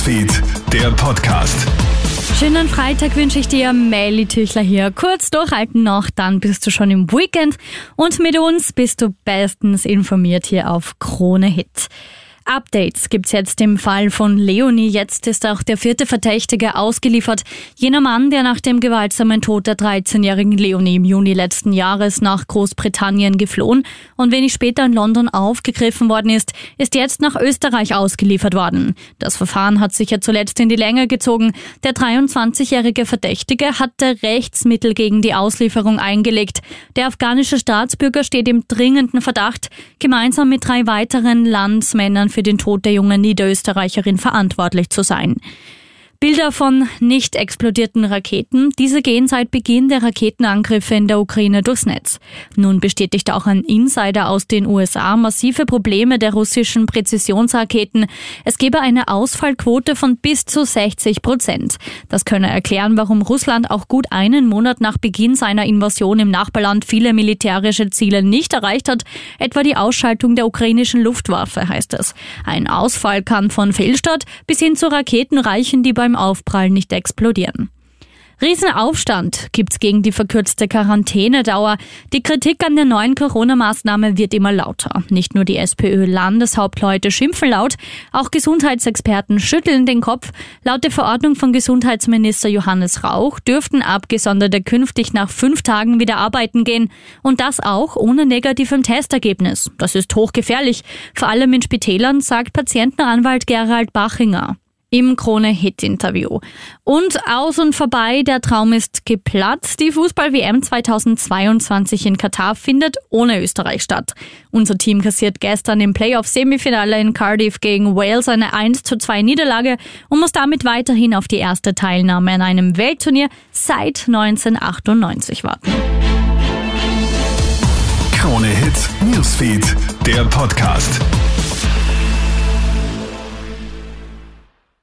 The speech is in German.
Newsfeed, der Podcast. Schönen Freitag wünsche ich dir, Melly Tüchler hier. Kurz durchhalten noch, dann bist du schon im Weekend und mit uns bist du bestens informiert hier auf Krone Hit. Updates gibt's jetzt im Fall von Leonie. Jetzt ist auch der vierte Verdächtige ausgeliefert. Jener Mann, der nach dem gewaltsamen Tod der 13-jährigen Leonie im Juni letzten Jahres nach Großbritannien geflohen und wenig später in London aufgegriffen worden ist, ist jetzt nach Österreich ausgeliefert worden. Das Verfahren hat sich ja zuletzt in die Länge gezogen. Der 23-jährige Verdächtige hatte Rechtsmittel gegen die Auslieferung eingelegt. Der afghanische Staatsbürger steht im dringenden Verdacht, gemeinsam mit drei weiteren Landsmännern für den Tod der jungen Niederösterreicherin verantwortlich zu sein. Bilder von nicht explodierten Raketen. Diese gehen seit Beginn der Raketenangriffe in der Ukraine durchs Netz. Nun bestätigt auch ein Insider aus den USA massive Probleme der russischen Präzisionsraketen. Es gebe eine Ausfallquote von bis zu 60 Prozent. Das könne erklären, warum Russland auch gut einen Monat nach Beginn seiner Invasion im Nachbarland viele militärische Ziele nicht erreicht hat, etwa die Ausschaltung der ukrainischen Luftwaffe, heißt es. Ein Ausfall kann von Fehlstart bis hin zu Raketen reichen, die beim beim Aufprall nicht explodieren. Riesenaufstand gibt's gegen die verkürzte Quarantänedauer. Die Kritik an der neuen Corona-Maßnahme wird immer lauter. Nicht nur die SPÖ-Landeshauptleute schimpfen laut, auch Gesundheitsexperten schütteln den Kopf. Laut der Verordnung von Gesundheitsminister Johannes Rauch dürften Abgesonderte künftig nach fünf Tagen wieder arbeiten gehen. Und das auch ohne negativem Testergebnis. Das ist hochgefährlich. Vor allem in Spitälern, sagt Patientenanwalt Gerald Bachinger im Krone-Hit-Interview. Und aus und vorbei, der Traum ist geplatzt. Die Fußball-WM 2022 in Katar findet ohne Österreich statt. Unser Team kassiert gestern im Playoff-Semifinale in Cardiff gegen Wales eine 1 zu 2 Niederlage und muss damit weiterhin auf die erste Teilnahme an einem Weltturnier seit 1998 warten. Krone-Hit Newsfeed, der Podcast.